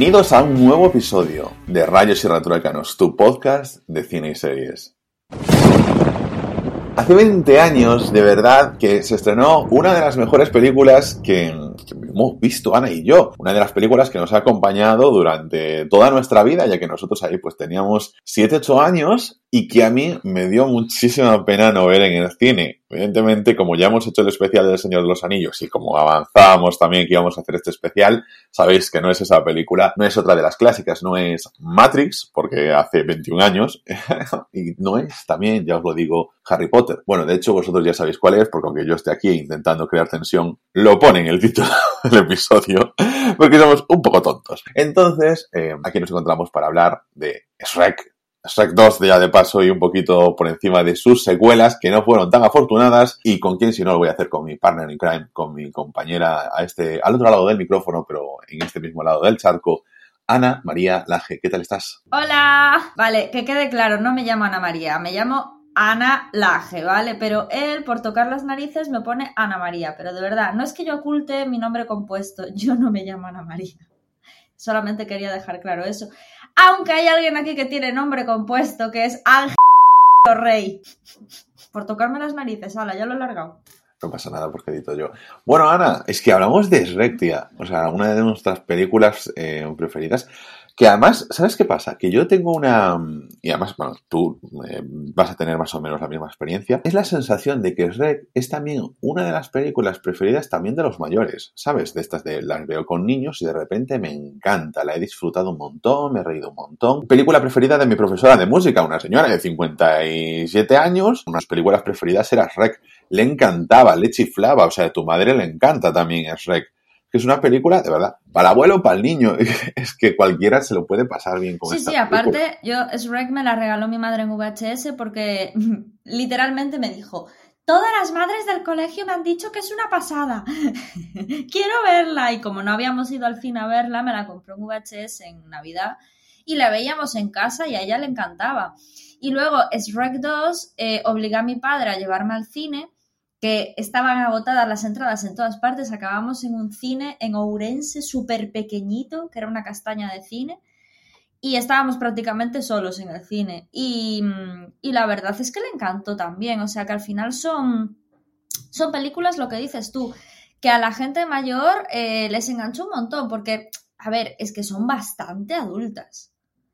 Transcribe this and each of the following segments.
Bienvenidos a un nuevo episodio de Rayos y Retrócanos, tu podcast de cine y series. Hace 20 años, de verdad, que se estrenó una de las mejores películas que, hemos visto Ana y yo. Una de las películas que nos ha acompañado durante toda nuestra vida, ya que nosotros ahí pues teníamos 7, 8 años y que a mí me dio muchísima pena no ver en el cine. Evidentemente, como ya hemos hecho el especial del Señor de los Anillos y como avanzábamos también que íbamos a hacer este especial, sabéis que no es esa película, no es otra de las clásicas, no es Matrix, porque hace 21 años, y no es también, ya os lo digo, Harry Potter. Bueno, de hecho vosotros ya sabéis cuál es, porque aunque yo esté aquí intentando crear tensión, lo pone en el título del episodio, porque somos un poco tontos. Entonces, eh, aquí nos encontramos para hablar de Shrek, Shrek 2 ya de paso y un poquito por encima de sus secuelas que no fueron tan afortunadas y con quién si no lo voy a hacer con mi partner in crime, con mi compañera a este, al otro lado del micrófono, pero en este mismo lado del charco, Ana María Laje. ¿Qué tal estás? Hola. Vale, que quede claro, no me llamo Ana María, me llamo Ana Laje, ¿vale? Pero él, por tocar las narices, me pone Ana María. Pero de verdad, no es que yo oculte mi nombre compuesto, yo no me llamo Ana María. Solamente quería dejar claro eso. Aunque hay alguien aquí que tiene nombre compuesto, que es Ángel Rey. Por tocarme las narices, ala, ya lo he largado. No pasa nada porque edito yo. Bueno, Ana, es que hablamos de Shrek, tía. O sea, una de nuestras películas eh, preferidas. Que además, ¿sabes qué pasa? Que yo tengo una... Y además, bueno, tú eh, vas a tener más o menos la misma experiencia. Es la sensación de que Shrek es también una de las películas preferidas también de los mayores, ¿sabes? De estas de las veo con niños y de repente me encanta. La he disfrutado un montón, me he reído un montón. Película preferida de mi profesora de música, una señora de 57 años. Unas películas preferidas era Shrek. Le encantaba, le chiflaba. O sea, a tu madre le encanta también Shrek que es una película, de verdad, para el abuelo o para el niño. Es que cualquiera se lo puede pasar bien con Sí, sí, aparte, yo, Shrek me la regaló mi madre en VHS porque literalmente me dijo, todas las madres del colegio me han dicho que es una pasada. Quiero verla. Y como no habíamos ido al cine a verla, me la compró en VHS en Navidad y la veíamos en casa y a ella le encantaba. Y luego Shrek 2 eh, obliga a mi padre a llevarme al cine que estaban agotadas las entradas en todas partes. Acabamos en un cine en Ourense súper pequeñito, que era una castaña de cine, y estábamos prácticamente solos en el cine. Y, la verdad es que le encantó también, o sea que al final son, son películas, lo que dices tú, que a la gente mayor eh, les enganchó un montón, porque, a ver, es que son bastante adultas.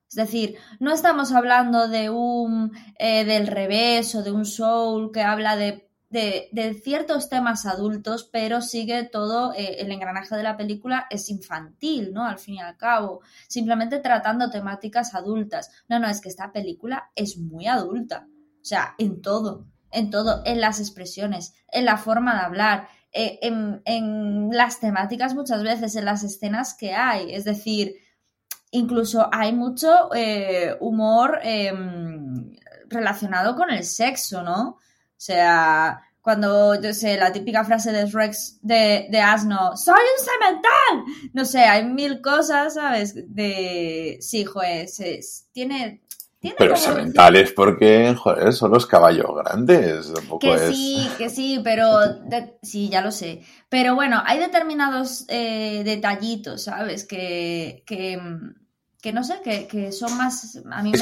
Es decir, no estamos hablando de un eh, del revés o de un soul que habla de de, ciertos temas adultos, pero sigue todo, eh, el engranaje de la película es infantil, ¿no? Al fin y al cabo, simplemente tratando temáticas adultas. No, no, es que esta película es muy adulta, o sea, en todo, en todo, en las expresiones, en la forma de hablar, eh, en, las temáticas muchas veces, en las escenas que hay, es decir, incluso hay mucho eh, humor em, relacionado con el sexo, ¿no? O sea, cuando, yo sé, la típica frase de Rex de, de Asno, ¡Soy un semental! No sé, hay mil cosas, ¿sabes? De. Sí, joder, tiene. tiene pero sementales porque, joder, son los caballos grandes. que sí, que sí, pero. sí, ya lo sé. Pero bueno, hay determinados eh, detallitos, ¿sabes? Que. que que no sé, que, son más... A mí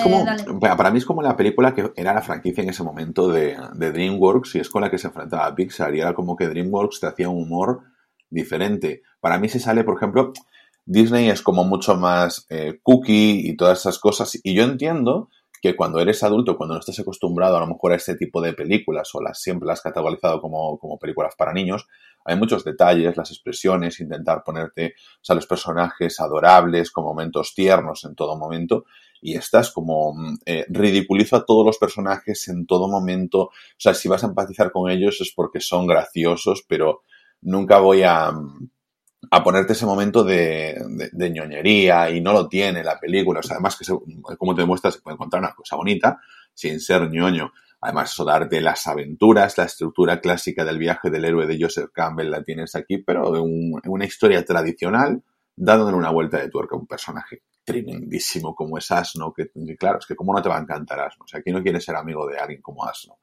Para mí es como la película que era la franquicia en ese momento de, DreamWorks y es con la que se enfrentaba a Pixar y era como que DreamWorks te hacía un humor diferente. Para mí se sale, por ejemplo, Disney es como mucho más eh, cookie y todas esas cosas y yo entiendo que cuando eres adulto, cuando no estás acostumbrado a lo mejor a este tipo de películas o las siempre las has categorizado como, como películas para niños, hay muchos detalles, las expresiones, intentar ponerte, o sea, los personajes adorables, con momentos tiernos en todo momento, y estás como mm, eh, ridiculizo a todos los personajes en todo momento, o sea, si vas a empatizar con ellos es porque son graciosos, pero nunca voy a, mm, a ponerte ese momento de, de, ñoñería y no lo tiene la película, o sea, además que como te demuestras se puede encontrar una cosa bonita sin ser ñoño. Además, eso darte las aventuras, la estructura clásica del viaje del héroe de Joseph Campbell la tienes aquí, pero un, una historia tradicional, dándole una vuelta de tuerca a un personaje tremendísimo como es Asno, que, claro, es que cómo no te va a encantar Asno, o sea, ¿quién no quiere ser amigo de alguien como Asno?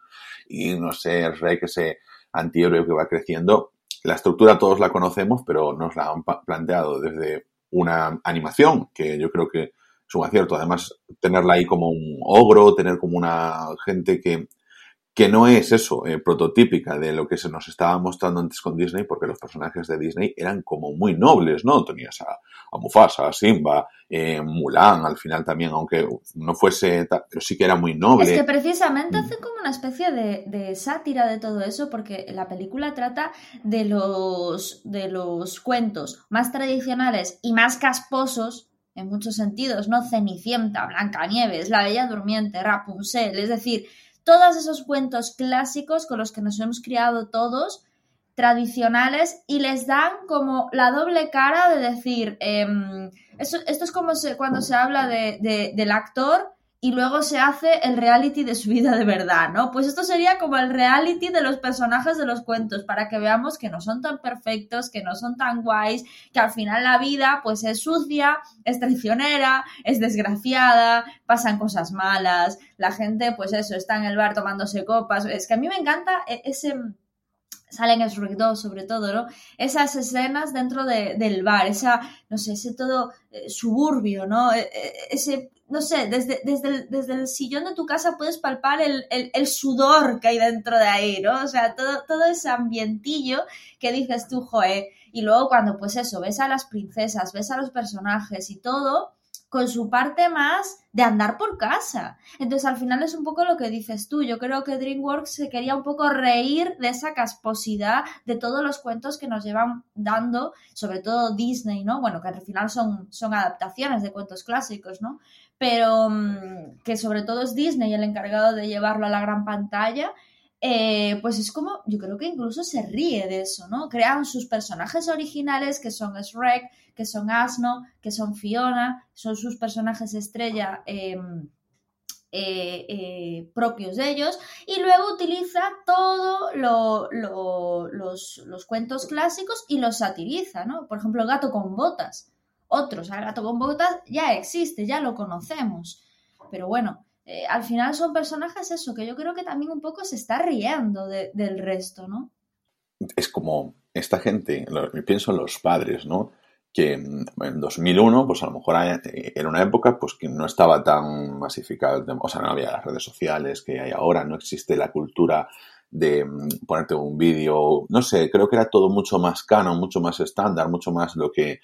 Y no sé, el rey que ese antihéroe que va creciendo, la estructura todos la conocemos, pero nos la han planteado desde una animación, que yo creo que es un acierto. Además, tenerla ahí como un ogro, tener como una gente que, que no es eso, eh, prototípica de lo que se nos estaba mostrando antes con Disney, porque los personajes de Disney eran como muy nobles, ¿no? Tenías a, Mufasa, a Simba, eh, Mulan al final también, aunque no fuese, pero sí que era muy noble. Es que precisamente hace como una especie de, de, sátira de todo eso, porque la película trata de los, de los cuentos más tradicionales y más casposos en muchos sentidos, ¿no? Cenicienta, Blancanieves, La Bella Durmiente, Rapunzel, es decir, todos esos cuentos clásicos con los que nos hemos criado todos, tradicionales, y les dan como la doble cara de decir, em, esto, es como cuando se habla de, del actor y luego se hace el reality de su vida de verdad, ¿no? Pues esto sería como el reality de los personajes de los cuentos, para que veamos que no son tan perfectos, que no son tan guays, que al final la vida pues es sucia, es traicionera, es desgraciada, pasan cosas malas, la gente pues eso, está en el bar tomándose copas, es que a mí me encanta e-, ese salen en Shrek 2 sobre todo, ¿no? Esas escenas dentro del bar, esa, no sé, ese todo eh, suburbio, ¿no? E-, e-, ese no sé, desde, desde, el, desde el sillón de tu casa puedes palpar el, el, sudor que hay dentro de ahí, ¿no? O sea, todo, todo ese ambientillo que dices tú, joe. Y luego cuando, pues eso, ves a las princesas, ves a los personajes y todo, con su parte más de andar por casa. Entonces, al final es un poco lo que dices tú. Yo creo que DreamWorks se quería un poco reír de esa casposidad de todos los cuentos que nos llevan dando, sobre todo Disney, ¿no? Bueno, que al final son, son adaptaciones de cuentos clásicos, ¿no? Pero mm, que sobre todo es Disney el encargado de llevarlo a la gran pantalla. Eh, pues es como, yo creo que incluso se ríe de eso, ¿no? Crean sus personajes originales, que son Shrek, que son Asno, que son Fiona, son sus personajes estrella em, eh, eh, propios de ellos, y luego utiliza todos los, los, cuentos clásicos y los satiriza, ¿no? Por ejemplo, gato con botas. Otros, el gato con botas ya existe, ya lo conocemos. Pero bueno, eh, al final son personajes eso, que yo creo que también un poco se está riendo del resto, ¿no? Es como esta gente, pienso en los padres, ¿no? que en 2001, pues a lo mejor era una época pues que no estaba tan masificada, o sea, no había las redes sociales que hay ahora, no existe la cultura de mm, ponerte un vídeo, no sé, creo que era todo mucho más canon, mucho más estándar, mucho más lo que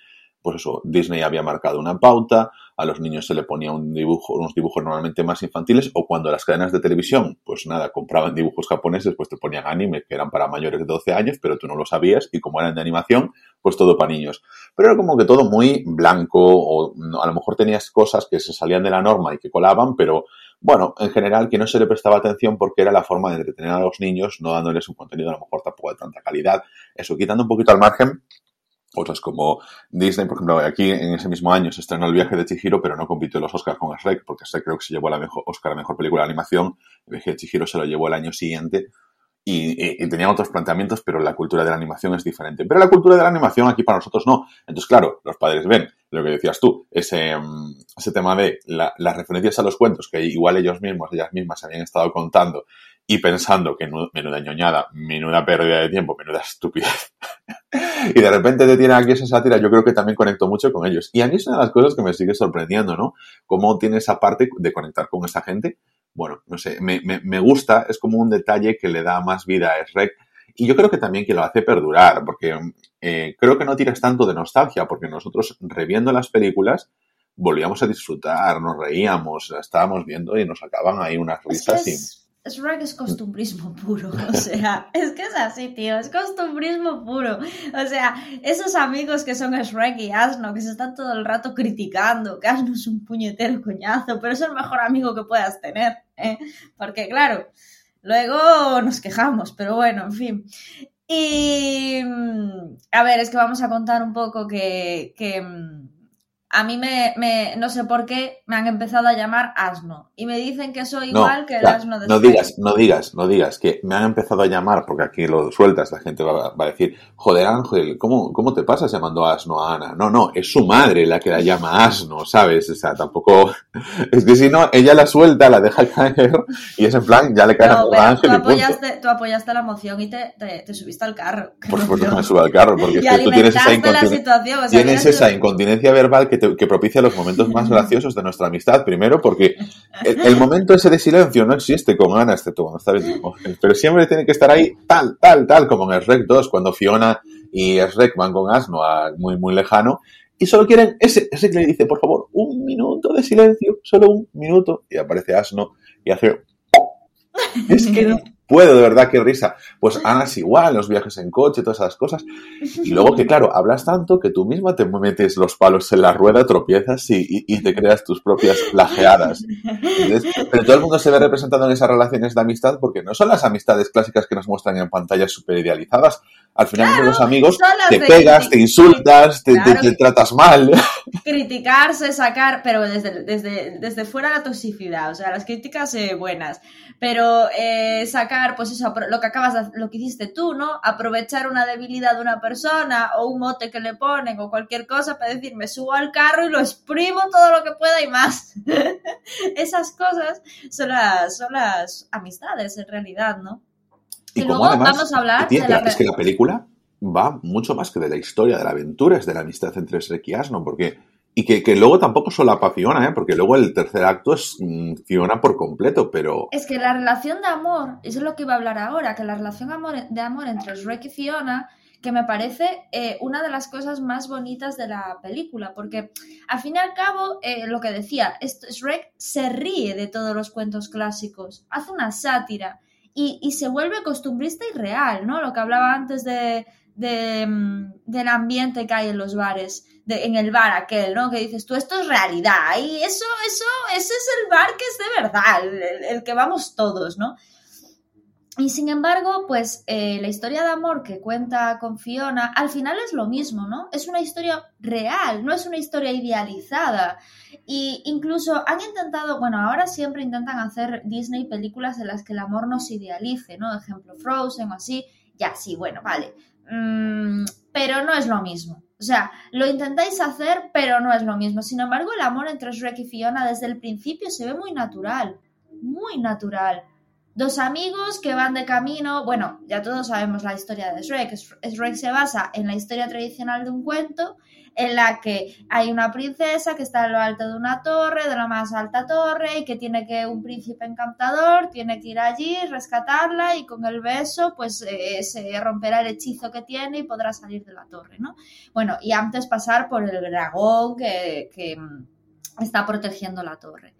pues eso, Disney había marcado una pauta, a los niños se le ponía un dibujo, unos dibujos normalmente más infantiles, o cuando las cadenas de televisión, pues nada, compraban dibujos japoneses, pues te ponían anime, que eran para mayores de 12 años, pero tú no lo sabías, y como eran de animación, pues todo para niños. Pero era como que todo muy blanco, o a lo mejor tenías cosas que se salían de la norma y que colaban, pero bueno, en general que no se le prestaba atención porque era la forma de entretener a los niños, no dándoles un contenido a lo mejor tampoco de tanta calidad. Eso, quitando un poquito al margen, Otras como Disney, por ejemplo, aquí en ese mismo año se estrenó El viaje de Chihiro, pero no compitió en los Oscars con Shrek, porque Shrek creo que se llevó la mejor Oscar a mejor película de animación. El viaje de Chihiro se lo llevó el año siguiente. Y, tenían otros planteamientos, pero la cultura de la animación es diferente. Pero la cultura de la animación aquí para nosotros no. Entonces, claro, los padres ven lo que decías tú, ese, mm, ese tema de las referencias a los cuentos que igual ellos mismos, ellas mismas habían estado contando y pensando que menuda ñoñada, menuda pérdida de tiempo, menuda estupidez. y de repente te tiene aquí esa sátira, yo creo que también conecto mucho con ellos. Y a mí es una de las cosas que me sigue sorprendiendo, ¿no? Cómo tiene esa parte de conectar con esta gente. Bueno, no sé, me, me, me gusta, es como un detalle que le da más vida a Shrek. Y yo creo que también que lo hace perdurar, porque eh, creo que no tiras tanto de nostalgia, porque nosotros reviendo las películas volvíamos a disfrutar, nos reíamos, estábamos viendo y nos acaban ahí unas risas. Shrek es costumbrismo puro, o sea, es que es así, tío, es costumbrismo puro. O sea, esos amigos que son Shrek y Asno, que se están todo el rato criticando, que Asno es un puñetero coñazo, pero es el mejor amigo que puedas tener, ¿eh? Porque claro, luego nos quejamos, pero bueno, en fin. Y, a ver, es que vamos a contar un poco que, que a mí me, me, no sé por qué, me han empezado a llamar asno. Y me dicen que soy igual que el asno de No digas, no digas, no digas que me han empezado a llamar, porque aquí lo sueltas, la gente va, va a decir, joder Ángel, ¿cómo, ¿cómo te pasas llamando asno a Ana? No, no, es su madre la que la llama asno, ¿sabes? O sea, tampoco... Es que si no, ella la suelta, la deja caer, y es en plan, ya le cae No, a Ángel tú, y apoyaste, tú apoyaste la moción y te, te, te subiste al carro. Por supuesto que me subo al carro, porque es que tú tienes esa alimentaste la incontinencia. situación. O sea, Tienes habías- esa incontinencia verbal que, te- que propicia los momentos más graciosos de nuestra amistad. Primero, porque el, el momento ese de silencio no existe con Ana, excepto cuando está Pero siempre tiene que estar ahí tal, tal, tal, como en el Rec 2, cuando Fiona y Shrek van con Asno a muy, muy lejano. Y solo quieren ese, ese que le dice, por favor, un minuto de silencio, solo un minuto. Y aparece Asno y hace... Es que no puedo, de verdad, qué risa. Pues Ana es igual, los viajes en coche, todas esas cosas. Y luego que, claro, hablas tanto que tú misma te metes los palos en la rueda, tropiezas y, te creas tus propias. Entonces, pero todo el mundo se ve representado en esas relaciones de amistad porque no son las amistades clásicas que nos muestran en pantallas súper idealizadas. Al final, entre los amigos, te pegas, te insultas, te, Claro. tratas mal. criticarse, sacar, pero desde, desde, desde fuera la toxicidad, o sea, las críticas eh, buenas, pero eh, sacar, pues eso, lo que acabas de, lo que hiciste tú, ¿no? Aprovechar una debilidad de una persona o un mote que le ponen o cualquier cosa para decir, me subo al carro y lo exprimo todo lo que pueda y más. Esas cosas son las, son las amistades en realidad, ¿no? Y, como luego además- vamos a hablar de la... es que la película va mucho más que de la historia, de la aventura, es de la amistad entre Shrek y Asno, porque y que, que luego tampoco solapa Fiona, ¿eh? porque luego el tercer acto es mm, Fiona por completo, pero Es que la relación de amor, eso es lo que iba a hablar ahora, que la relación amor- de amor entre Shrek y Fiona, que me parece eh, una de las cosas más bonitas de la película, porque al fin y al cabo, eh, lo que decía, Shrek se ríe de todos los cuentos clásicos, hace una sátira y, se vuelve costumbrista y real, ¿no? Lo que hablaba antes de, mm, del ambiente que hay en los bares, en el bar aquel, ¿no? Que dices tú, esto es realidad y eso, eso, ese es el bar que es de verdad, el que vamos todos, ¿no? Y sin embargo, pues eh, la historia de amor que cuenta con Fiona, al final es lo mismo, ¿no? Es una historia real, no es una historia idealizada. Y incluso han intentado, bueno, ahora siempre intentan hacer Disney películas en las que el amor no se idealice, ¿no? Ejemplo, Frozen o así. Ya, sí, bueno, vale. Mm, pero no es lo mismo. O sea, lo intentáis hacer, pero no es lo mismo. Sin embargo, el amor entre Shrek y Fiona desde el principio se ve muy natural. Muy natural. Dos amigos que van de camino. Bueno, ya todos sabemos la historia de Shrek. Shrek se basa en la historia tradicional de un cuento en la que hay una princesa que está en lo alto de una torre, de la más alta torre, y que tiene que un príncipe encantador, tiene que ir allí, rescatarla y con el beso pues eh, se romperá el hechizo que tiene y podrá salir de la torre, ¿no? Bueno, y antes pasar por el dragón que, que mm, está protegiendo la torre.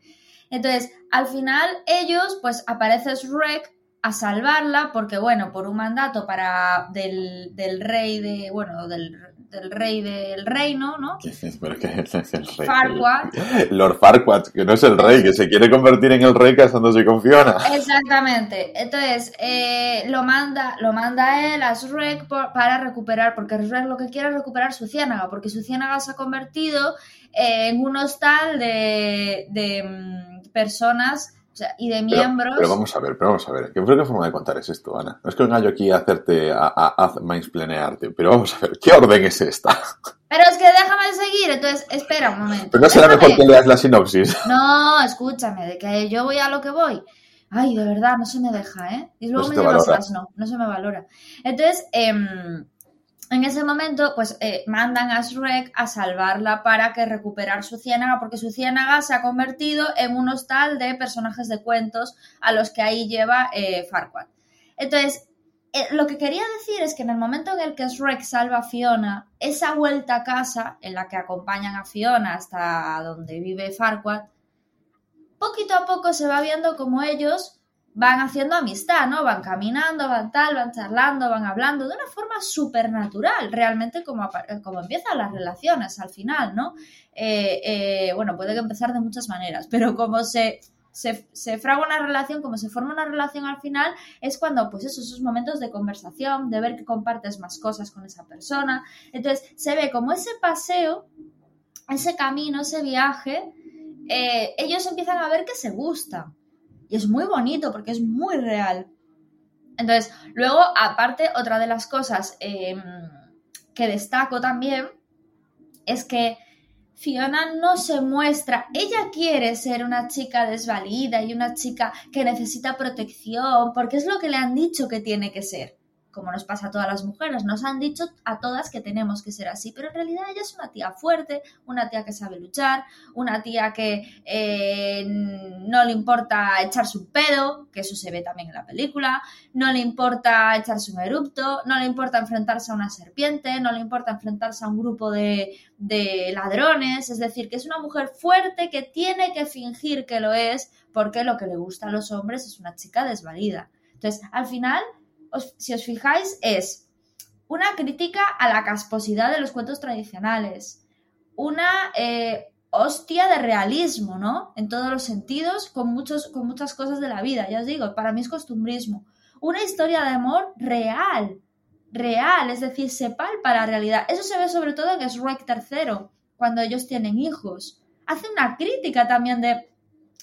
Entonces, al final ellos, pues aparece Shrek a salvarla porque, bueno, por un mandato para del, del rey de, bueno, del, del rey del reino, ¿no? Pero que es el rey. Farquaad. Lord Farquaad, que no es el rey, que se quiere convertir en el rey casándose con Fiona. Exactamente. Entonces, eh, lo manda, lo manda él a Shrek por- para recuperar, porque Shrek lo que quiere es recuperar su ciénaga, porque su ciénaga se ha convertido eh, en un hostal de, de, mm, personas o sea, y de miembros. pero vamos a ver, pero vamos a ver. ¿Qué, qué forma de contar es esto, Ana? No es que venga yo aquí a hacerte, a, a, pero vamos a ver, ¿qué orden es esta? Pero es que déjame seguir, entonces espera un momento. Pero no será Déjame. mejor que leas la sinopsis. No, escúchame, de que yo voy a lo que voy. Ay, de verdad, no se me deja, ¿eh? Y luego No me valora. asno, no se me valora. Entonces, em, en ese momento, pues eh, mandan a Shrek a salvarla para que recuperar su ciénaga, porque su ciénaga se ha convertido en un hostal de personajes de cuentos a los que ahí lleva eh, Farquaad. Entonces, eh, lo que quería decir es que en el momento en el que Shrek salva a Fiona, esa vuelta a casa en la que acompañan a Fiona hasta donde vive Farquaad, poquito a poco se va viendo como ellos van haciendo amistad, ¿no? Van caminando, van tal, van charlando, van hablando de una forma súper natural, realmente como, apa- como empiezan las relaciones al final, ¿no? Eh, eh, bueno, puede que empezar de muchas maneras, pero como se, se, se fragua una relación, como se forma una relación al final, es cuando, pues eso, esos momentos de conversación, de ver que compartes más cosas con esa persona. Entonces, se ve como ese paseo ese camino, ese viaje, eh, ellos empiezan a ver que se gustan. Y es muy bonito porque es muy real. Entonces, luego, aparte, otra de las cosas em, que destaco también es que Fiona no se muestra, ella quiere ser una chica desvalida y una chica que necesita protección, porque es lo que le han dicho que tiene que ser como nos pasa a todas las mujeres, nos han dicho a todas que tenemos que ser así, pero en realidad ella es una tía fuerte, una tía que sabe luchar, una tía que eh, no le importa echarse un pedo, que eso se ve también en la película, no le importa echarse un erupto, no le importa enfrentarse a una serpiente, no le importa enfrentarse a un grupo de, de ladrones, es decir, que es una mujer fuerte que tiene que fingir que lo es porque lo que le gusta a los hombres es una chica desvalida. Entonces, al final, si os fijáis, es una crítica a la casposidad de los cuentos tradicionales, una eh, hostia de realismo, ¿no? En todos los sentidos, con, muchos, con muchas cosas de la vida, ya os digo, para mí es costumbrismo. Una historia de amor real, real, es decir, se palpa la realidad. Eso se ve sobre todo en Shrek III, cuando ellos tienen hijos. Hace una crítica también de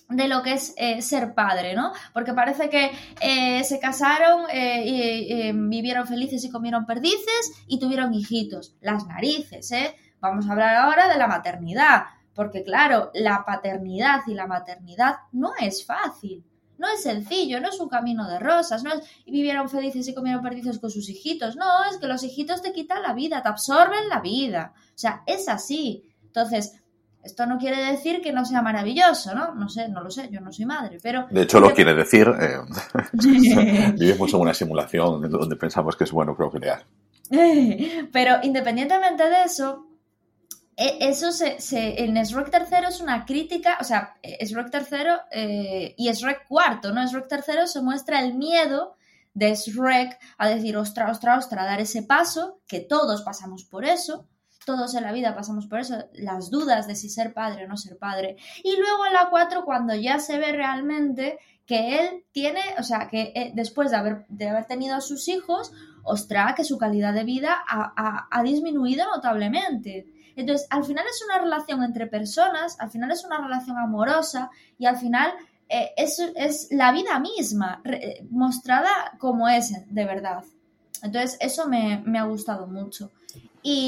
de lo que es eh, ser padre, ¿no? Porque parece que eh, se casaron eh, y vivieron felices y comieron perdices y tuvieron hijitos. Las narices, ¿eh? Vamos a hablar ahora de la maternidad, porque claro, la paternidad y la maternidad no es fácil. No es sencillo, no es un camino de rosas, no es vivieron felices y comieron perdices con sus hijitos. No, es que los hijitos te quitan la vida, te absorben la vida. O sea, es así. Entonces, esto no quiere decir que no sea maravilloso, ¿no? No sé, no lo sé, yo no soy madre, pero... De hecho, lo quiere decir. Eh, vivimos en una simulación donde pensamos que es bueno procrear. pero independientemente de eso, e, eso se, en Shrek III es una crítica, o sea, Shrek III eh, y Shrek IV, ¿no? Shrek III se muestra el miedo de Shrek a decir, ostra, ostra, ostra, dar ese paso, que todos pasamos por eso, todos en la vida pasamos por eso, las dudas de si ser padre o no ser padre. Y luego en la 4, cuando ya se ve realmente que él tiene, o sea, que eh, después de haber, de haber tenido a sus hijos, ostra, que su calidad de vida ha, disminuido notablemente. Entonces, al final es una relación entre personas, al final es una relación amorosa y al final eh, es, es, la vida misma eh, mostrada como es de verdad. Entonces, eso me, me ha gustado mucho.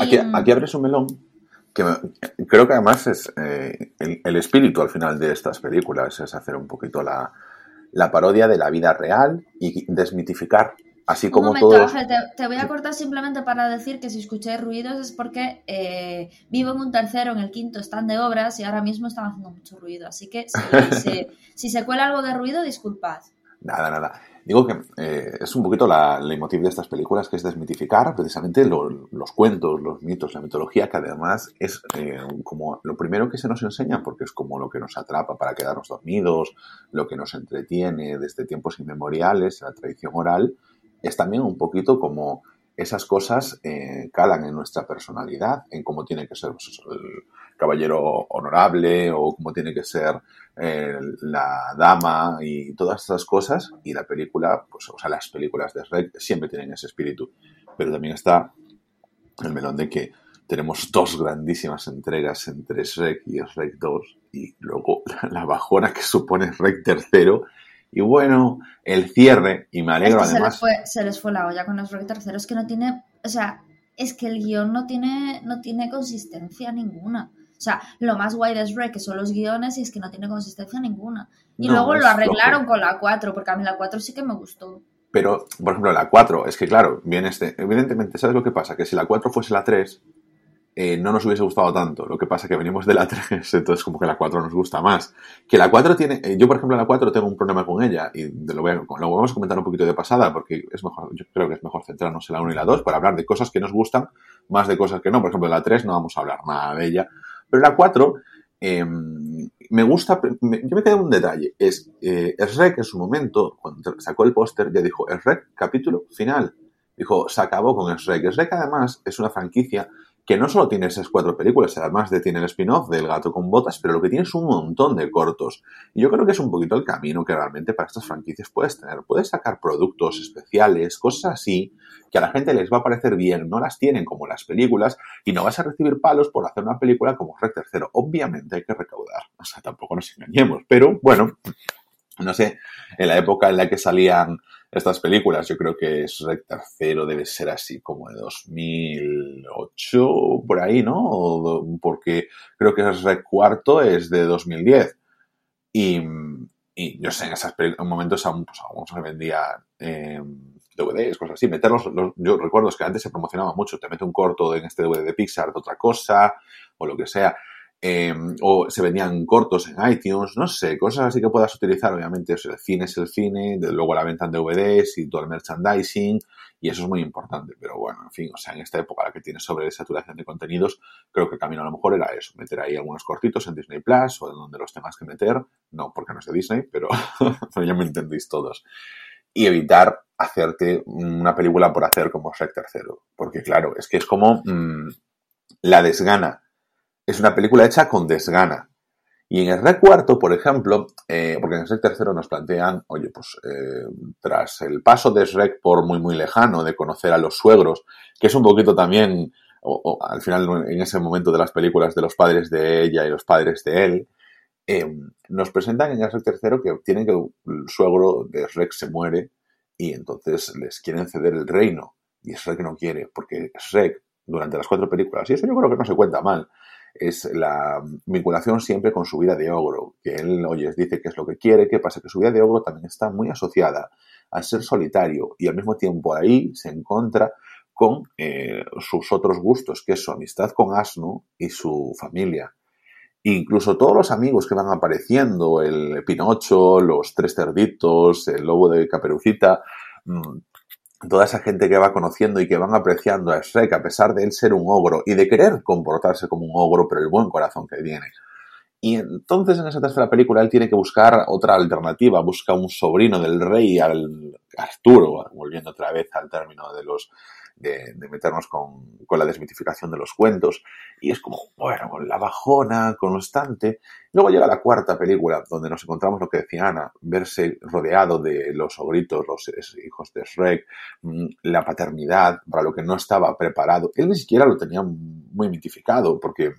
Aquí, aquí, abres un melón que creo que además es eh, el, espíritu al final de estas películas, es hacer un poquito la, parodia de la vida real y desmitificar Así como un momento, te, voy a cortar simplemente para decir que si escuché ruidos es porque eh, vivo en un tercero, en el quinto están de obras y ahora mismo están haciendo mucho ruido. Así que si, si se cuela algo de ruido, disculpad. Nada, nada. Digo que eh, es un poquito la, la de estas películas, que es desmitificar precisamente los cuentos, los mitos, la mitología, que además es eh, como lo primero que se nos enseña, porque es como lo que nos atrapa para quedarnos dormidos, lo que nos entretiene desde tiempos inmemoriales, la tradición oral, es también un poquito como esas cosas eh, calan en nuestra personalidad, en cómo tiene que ser pues, el caballero honorable o cómo tiene que ser eh, la dama y todas esas cosas. Y la película, pues, o sea, las películas de Shrek siempre tienen ese espíritu. Pero también está el melón de que tenemos dos grandísimas entregas entre Shrek y Shrek 2 y luego la, bajona que supone Shrek tercero. Y bueno, el cierre, y me alegro además. Se les, fue, se les fue la olla con Shrek tercero, es que no tiene, o sea, es que el guion no tiene, no tiene consistencia ninguna. O sea, lo más guay de Shrek que son los guiones y es que no tiene consistencia ninguna. Y luego lo arreglaron con la 4, porque a mí la 4 sí que me gustó. Pero, por ejemplo, la 4, es que claro, viene este, evidentemente, ¿sabes lo que pasa? Que si la 4 fuese la 3, eh, no nos hubiese gustado tanto. Lo que pasa es que venimos de la 3, entonces como que la 4 nos gusta más. Que la 4 tiene, eh, yo por ejemplo la 4 tengo un problema con ella y lo, voy a, lo vamos a comentar un poquito de pasada porque es mejor, yo creo que es mejor centrarnos en la 1 y la 2 para hablar de cosas que nos gustan más de cosas que no. Por ejemplo, la 3 no vamos a hablar nada de ella pero la 4, em, me gusta, yo me quedé un detalle, es eh, Shrek en su momento, cuando sacó el póster, ya dijo, Shrek capítulo final. Dijo, se acabó con Shrek. Shrek además es una franquicia que no solo tiene esas cuatro películas, además de tiene el spin-off del gato con botas, pero lo que tiene es un montón de cortos. Y yo creo que es un poquito el camino que realmente para estas franquicias puedes tener. Puedes sacar productos especiales, cosas así, que a la gente les va a parecer bien, no las tienen como las películas, y no vas a recibir palos por hacer una película como Rec Tercero. Obviamente hay que recaudar, o sea, tampoco nos engañemos, pero bueno, no sé, en la época en la que salían estas películas. Yo creo que Shrek tercero debe ser así como de 2008, por ahí, ¿no? Porque creo que Shrek cuarto es de 2010. Y, yo sé, en esos momentos aún, pues, aún se vendía eh, DVDs, cosas así. Meterlos, yo recuerdo que antes se promocionaba mucho, te mete un corto en este DVD de Pixar de otra cosa, o lo que sea. Em, o se vendían cortos en iTunes, no sé, cosas así que puedas utilizar. Obviamente, el cine es el cine, luego la venta en DVDs y todo el merchandising, y eso es muy importante. Pero bueno, en fin, o sea, en esta época la que tienes sobre saturación de contenidos, creo que el camino a lo mejor era eso, meter ahí algunos cortitos en Disney Plus o en donde los tengas que meter, no porque no es de Disney, pero, ya me entendéis todos. Y evitar hacerte una película por hacer como Shrek tercero. Porque claro, es que es como mm, la desgana es una película hecha con desgana. Y en el Rec cuarto, por ejemplo, eh, porque en el tercero nos plantean, oye, pues eh, tras el paso de Shrek por muy, muy lejano, de conocer a los suegros, que es un poquito también, al final, en ese momento de las películas de los padres de ella y los padres de él, eh, nos presentan en el tercero que tienen que el suegro de Shrek se muere y entonces les quieren ceder el reino. Y Shrek no quiere, porque Shrek, durante las cuatro películas, y eso yo creo que no se cuenta mal, es la vinculación siempre con su vida de ogro, que él, oye, dice que es lo que quiere, que pasa que su vida de ogro también está muy asociada a ser solitario y al mismo tiempo ahí se encuentra con eh, sus otros gustos, que es su amistad con Asno y su familia. Incluso todos los amigos que van apareciendo, el Pinocho, los tres cerditos, el lobo de Caperucita, mm, toda esa gente que va conociendo y que van apreciando a Shrek a pesar de él ser un ogro y de querer comportarse como un ogro, pero el buen corazón que tiene. Y entonces en esa tercera película él tiene que buscar otra alternativa, busca un sobrino del rey, al Arturo, volviendo otra vez al término de los de, meternos con, con, la desmitificación de los cuentos. Y es como, bueno, la bajona constante. Luego llega la cuarta película, donde nos encontramos lo que decía Ana, verse rodeado de los sobritos, los hijos de Shrek, mm, la paternidad, para lo que no estaba preparado. Él ni siquiera lo tenía muy mitificado, porque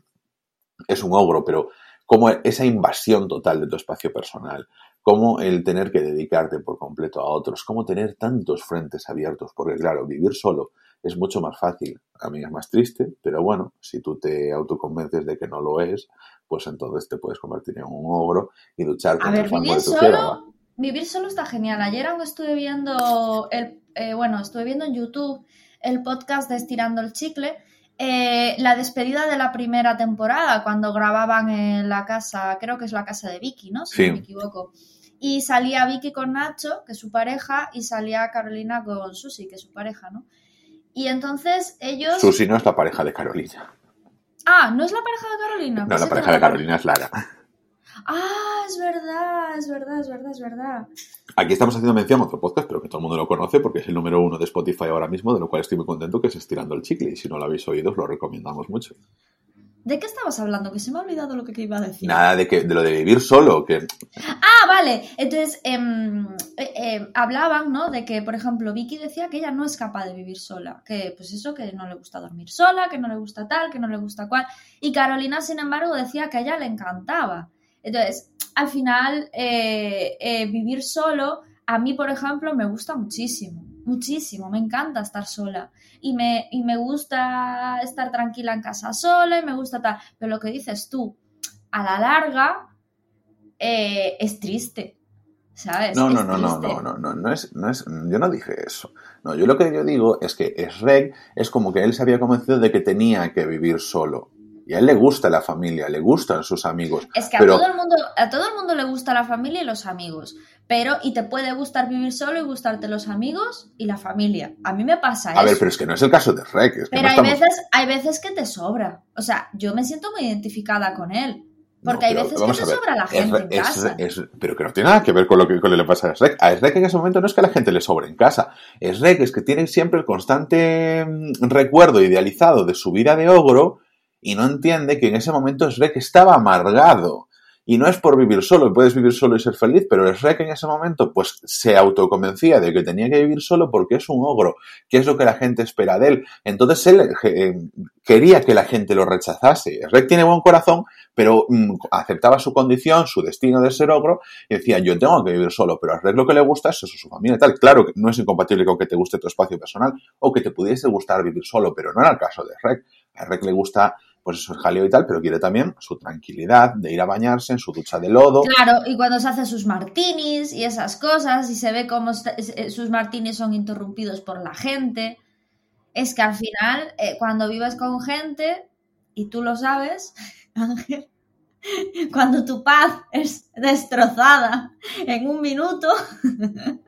es un ogro, pero como esa invasión total de tu espacio personal, como el tener que dedicarte por completo a otros, como tener tantos frentes abiertos, porque claro, vivir solo es mucho más fácil. A mí es más triste, pero bueno, si tú te autoconvences de que no lo es, pues entonces te puedes convertir en un ogro y duchar con a ver, vivir solo, Vivir solo está genial. Ayer aún estuve viendo el, eh, bueno, estuve viendo en YouTube el podcast de Estirando el Chicle, eh, la despedida de la primera temporada, cuando grababan en la casa, creo que es la casa de Vicky, ¿no? Si no me equivoco. Y salía Vicky con Nacho, que es su pareja, y salía Carolina con Susi, que es su pareja, ¿no? Y entonces ellos... Susi no es la pareja de Carolina. Ah, ¿no es la pareja de Carolina? No, la pues pareja de Carolina es Lara. Ah, es verdad, es verdad, es verdad, es verdad. Aquí estamos haciendo mención a otro podcast, pero que todo el mundo lo conoce porque es el número uno de Spotify ahora mismo, de lo cual estoy muy contento, que es Estirando el Chicle. Y si no lo habéis oído, os lo recomendamos mucho. ¿De qué estabas hablando? Que se me ha olvidado lo que iba a decir. Nada, de, que, de lo de vivir solo. Que... Ah, vale. Entonces, em, eh, eh, hablaban, ¿no? De que, por ejemplo, Vicky decía que ella no es capaz de vivir sola. Que, pues eso, que no le gusta dormir sola, que no le gusta tal, que no le gusta cual. Y Carolina, sin embargo, decía que a ella le encantaba. Entonces, al final, eh, vivir solo, a mí, por ejemplo, me gusta muchísimo muchísimo, me encanta estar sola y me, y me gusta estar tranquila en casa sola y me gusta tal, pero lo que dices tú, a la larga eh, es triste, ¿sabes? No, no, no, no, no, no, no, no es, no es, yo no dije eso. No, yo lo que yo digo es que Shrek es como que él se había convencido de que tenía que vivir solo. Y a él le gusta la familia, le gustan sus amigos. Es que a, todo el mundo, a todo el mundo le gusta la familia y los amigos. Pero, y te puede gustar vivir solo y gustarte los amigos y la familia. A mí me pasa eso. A ver, pero es que no es el caso de Rek. pero hay, veces, hay veces que te sobra. O sea, yo me siento muy identificada con él. Porque hay veces que se sobra la gente en casa. pero que no tiene nada que ver con lo que, le pasa a Shrek. A Shrek en ese momento no es que a la gente le sobre en casa. Shrek es que tiene siempre el constante mm, recuerdo idealizado de su vida de ogro y no entiende que en ese momento Shrek estaba amargado. Y no es por vivir solo, puedes vivir solo y ser feliz, pero el Shrek en ese momento pues se autoconvencía de que tenía que vivir solo porque es un ogro, que es lo que la gente espera de él. Entonces él eh, quería que la gente lo rechazase. Shrek tiene buen corazón, pero mm, aceptaba su condición, su destino de ser ogro, y decía, yo tengo que vivir solo, pero a Shrek lo que le gusta es eso, su familia y tal. Claro que no es incompatible con que te guste tu espacio personal o que te pudiese gustar vivir solo, pero no era el caso de Shrek. A Shrek le gusta pues eso es jaleo y tal, pero quiere también su tranquilidad de ir a bañarse en su ducha de lodo. Claro, y cuando se hace sus martinis y esas cosas, y se ve cómo eh, sus martinis son interrumpidos por la gente, es que al final, eh, cuando vives con gente, y tú lo sabes, Ángel, cuando tu paz es destrozada en un minuto,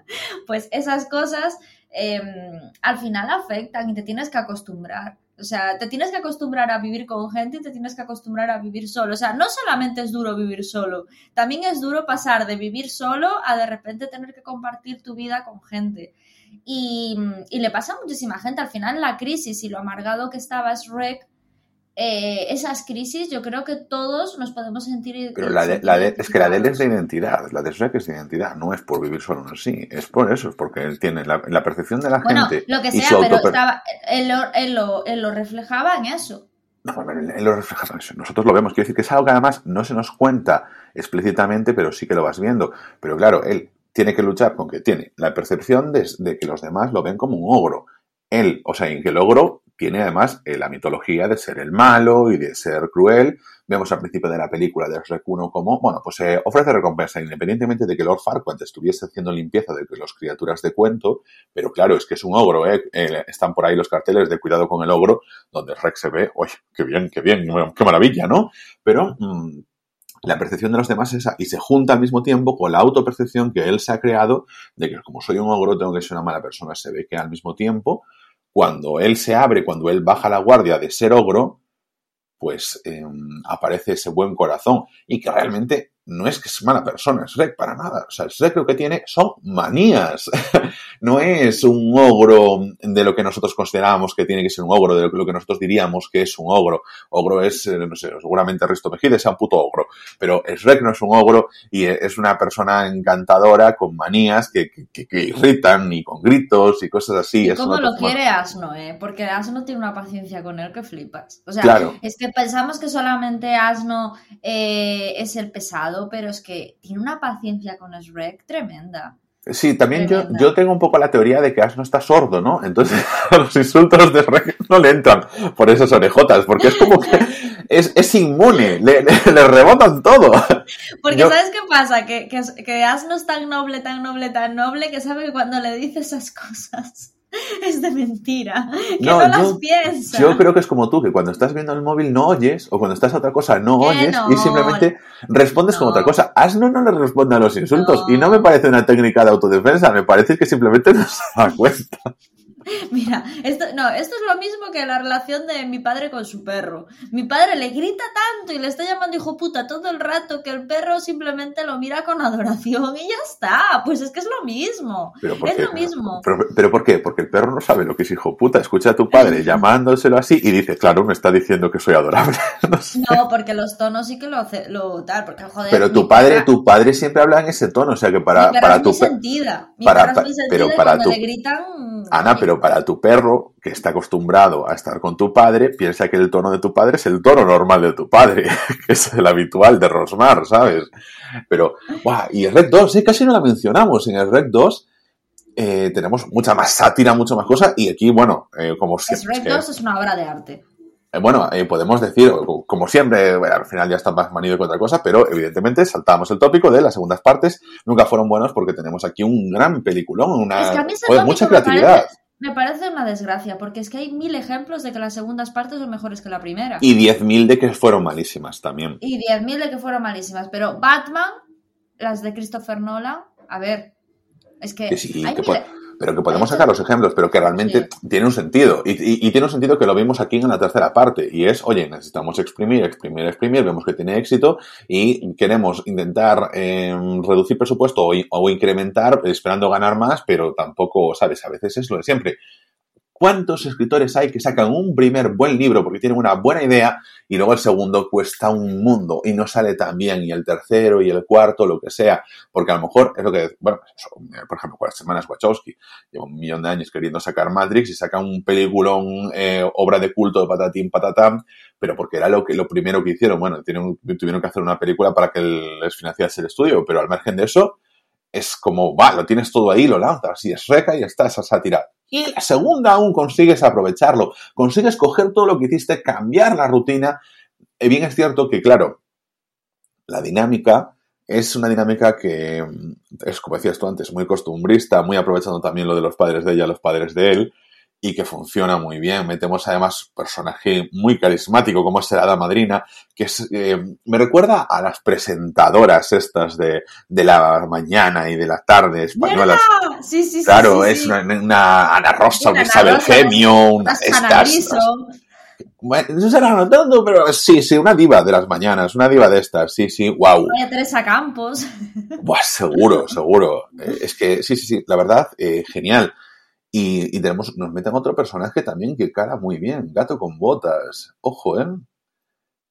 pues esas cosas em, al final afectan y te tienes que acostumbrar. O sea, te tienes que acostumbrar a vivir con gente y te tienes que acostumbrar a vivir solo. O sea, no solamente es duro vivir solo, también es duro pasar de vivir solo a de repente tener que compartir tu vida con gente. Y, le pasa a muchísima gente. Al final, la crisis y lo amargado que estaba Shrek eh, esas crisis, yo creo que todos nos podemos sentir. Pero la de, la de, es que la de él es de identidad, la de Shrek es de identidad, no es por vivir solo así, es por eso, es porque él tiene la, percepción de la gente. Lo que sea, pero estaba, él, lo, él, lo, él, lo, reflejaba en eso. No, él lo refleja en eso. Nosotros lo vemos. Quiero decir que es algo que además no se nos cuenta explícitamente, pero sí que lo vas viendo. Pero claro, él tiene que luchar con que tiene la percepción de, de que los demás lo ven como un ogro. Él, o sea, en que el ogro tiene además eh, la mitología de ser el malo y de ser cruel. Vemos al principio de la película de 1 como, bueno, pues eh, ofrece recompensa independientemente de que Lord Farquaad estuviese haciendo limpieza de las criaturas de cuento, pero claro, es que es un ogro, ¿eh? están por ahí los carteles de cuidado con el ogro, donde Shrek se ve, uy, qué bien, qué bien, qué maravilla, ¿no? Pero mm, la percepción de los demás es esa, y se junta al mismo tiempo con la autopercepción que él se ha creado de que como soy un ogro tengo que ser una mala persona. Se ve que al mismo tiempo cuando él se abre, cuando él baja la guardia de ser ogro, pues em, aparece ese buen corazón. Y que realmente no es que es mala persona, es Shrek para nada. O sea, Shrek lo que tiene son manías. no es un ogro de lo que nosotros considerábamos que tiene que ser un ogro, de lo que nosotros diríamos que es un ogro. Ogro es, eh, no sé, seguramente Risto Mejide sea un puto ogro. Pero Shrek no es un ogro y es una persona encantadora con manías que, irritan y con gritos y cosas así. ¿Y cómo lo quiere Asno, eh? Porque Asno tiene una paciencia con él que flipas. O sea, es que pensamos que solamente Asno eh, es el pesado pero es que tiene una paciencia con Shrek tremenda. Sí, también yo, yo, tengo un poco la teoría de que Asno está sordo, ¿no? Entonces los insultos de Shrek no le entran por esas orejotas, porque es como que es, inmune, le, rebotan todo. Porque ¿sabes qué pasa? Que, que, que Asno es tan noble, tan noble, tan noble, que sabe que cuando le dice esas cosas es de mentira. Que no, las piensa. Yo creo que es como tú, que cuando estás viendo el móvil no oyes, o cuando estás a otra cosa no oyes, y simplemente respondes con otra cosa. Asno no le responde a los insultos, y no me parece una técnica de autodefensa, me parece que simplemente no se da cuenta. Mira, esto, no, esto es lo mismo que la relación de mi padre con su perro. Mi padre le grita tanto y le está llamando hijo puta todo el rato que el perro simplemente lo mira con adoración y ya está. Pues es que es lo mismo. es lo mismo. Pero, ¿por qué? Porque el perro no sabe lo que es hijo puta. Escucha a tu padre llamándoselo así y dice, claro, me está diciendo que soy adorable. no, porque los tonos sí que lo hace, lo tal, porque joder. Pero tu padre, tu padre siempre habla en ese tono, o sea que para, para tu sentida. para, pero para tu... le gritan. Ana, pero para tu perro, que está acostumbrado a estar con tu padre, piensa que el tono de tu padre es el tono normal de tu padre, que es el habitual de Rosmar, ¿sabes? Pero, ¡buah! Y el Rec 2, sí, casi no la mencionamos. En el Rec 2 eh, tenemos mucha más sátira, mucha más cosa, y aquí, bueno, eh, como siempre. El Rec 2 es una obra de arte. Eh, bueno, podemos decir, como siempre, al final ya está más manido que otra cosa, pero evidentemente saltamos el tópico de las segundas partes. Nunca fueron buenos porque tenemos aquí un gran peliculón, una, mucha creatividad me parece una desgracia, porque es que hay mil ejemplos de que las segundas partes son mejores que la primera. Y diez mil de que fueron malísimas también. Y diez mil de que fueron malísimas. Pero Batman, las de Christopher Nolan, a ver, es que... hay pero que podemos sacar los ejemplos, pero que realmente tiene un sentido. Y, tiene un sentido que lo vimos aquí en la tercera parte. Y es, oye, necesitamos exprimir, exprimir, exprimir, vemos que tiene éxito y queremos intentar em, reducir presupuesto o, o incrementar esperando ganar más, pero tampoco, ¿sabes? A veces es lo de siempre. ¿Cuántos escritores hay que sacan un primer buen libro porque tienen una buena idea y luego el segundo cuesta un mundo y no sale tan bien y el tercero y el cuarto, lo que sea? Porque a lo mejor es lo que, bueno, por ejemplo, con las hermanas Wachowski, lleva un millón de años queriendo sacar Matrix y saca un peliculón, eh, obra de culto de patatín patatam, pero porque era lo que lo primero que hicieron. Bueno, tuvieron que hacer una película para que les financiase el estudio, pero al margen de eso, es como, va, lo tienes todo ahí, lo lanzas y es reca y está esa sátira. Y la segunda aún consigues aprovecharlo, consigues coger todo lo que hiciste, cambiar la rutina. Y bien es cierto que, claro, la dinámica es una dinámica que es, como decías tú antes, muy costumbrista, muy aprovechando también lo de los padres de ella, los padres de él, y que funciona muy bien. Metemos además un personaje muy carismático como es la madrina, que es, eh, me recuerda a las presentadoras estas de, de, la mañana y de la tarde españolas. Sí, sí, claro, es Una, una, Ana Rosa, una Isabel Genio, una estas. Bueno, eso será notando, pero sí, sí, una diva de las mañanas, una diva de estas, sí, sí, wow. Teresa Campos. Buah, seguro, seguro. Eh, es que, sí, sí, sí, la verdad, eh, genial. Y, tenemos, nos meten otro personaje también que cara muy bien, gato con botas. Ojo, ¿eh?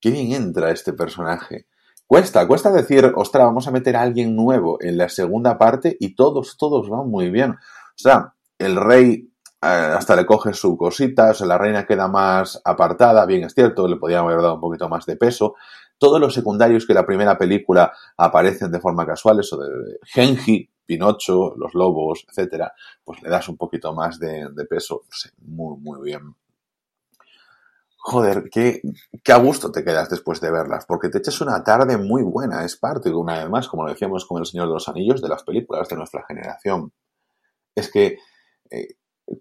Qué bien entra este personaje. Cuesta, cuesta decir, ostras, vamos a meter a alguien nuevo en la segunda parte y todos, todos van muy bien. O sea, el rey eh, hasta le coge su cosita, o sea, la reina queda más apartada, bien es cierto, le podíamos haber dado un poquito más de peso. Todos los secundarios que la primera película aparecen de forma casual, eso de Genji, Pinocho, los lobos, etcétera, pues le das un poquito más de, peso. muy, muy bien. Joder, qué, qué, a gusto te quedas después de verlas, porque te echas una tarde muy buena. Es parte, una vez más, como lo decíamos con El Señor de los Anillos, de las películas de nuestra generación. Es que eh,